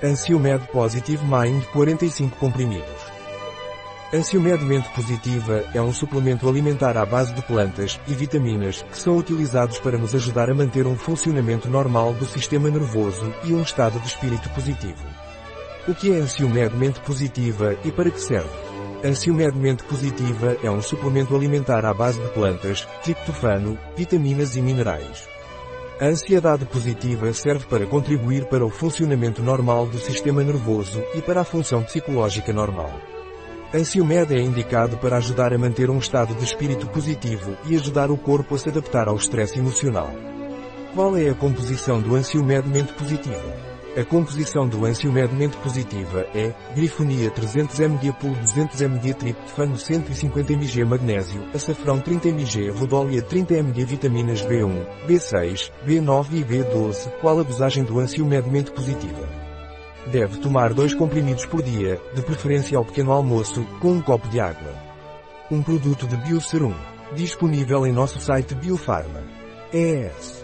Ansiomed Positive Mind 45 comprimidos. Ansiomed Mente Positiva é um suplemento alimentar à base de plantas e vitaminas que são utilizados para nos ajudar a manter um funcionamento normal do sistema nervoso e um estado de espírito positivo. O que é Ansiomed Mente Positiva e para que serve? Ansiomed Mente Positiva é um suplemento alimentar à base de plantas, triptofano, vitaminas e minerais. A ansiedade positiva serve para contribuir para o funcionamento normal do sistema nervoso e para a função psicológica normal. Ansiomed é indicado para ajudar a manter um estado de espírito positivo e ajudar o corpo a se adaptar ao estresse emocional. Qual é a composição do Ansiomed Mente Positiva? A composição do Ansiomed Mente Positiva é Grifonia 300 mg por 200 mg triptofano 150 mg magnésio, açafrão 30 mg rodólia 30 mg vitaminas B1, B6, B9 e B12. Qual a dosagem do Ansiomed Mente Positiva? Deve tomar dois comprimidos por dia, de preferência ao pequeno almoço, com um copo de água. Um produto de Bioserum. Disponível em nosso site Biofarma. ES.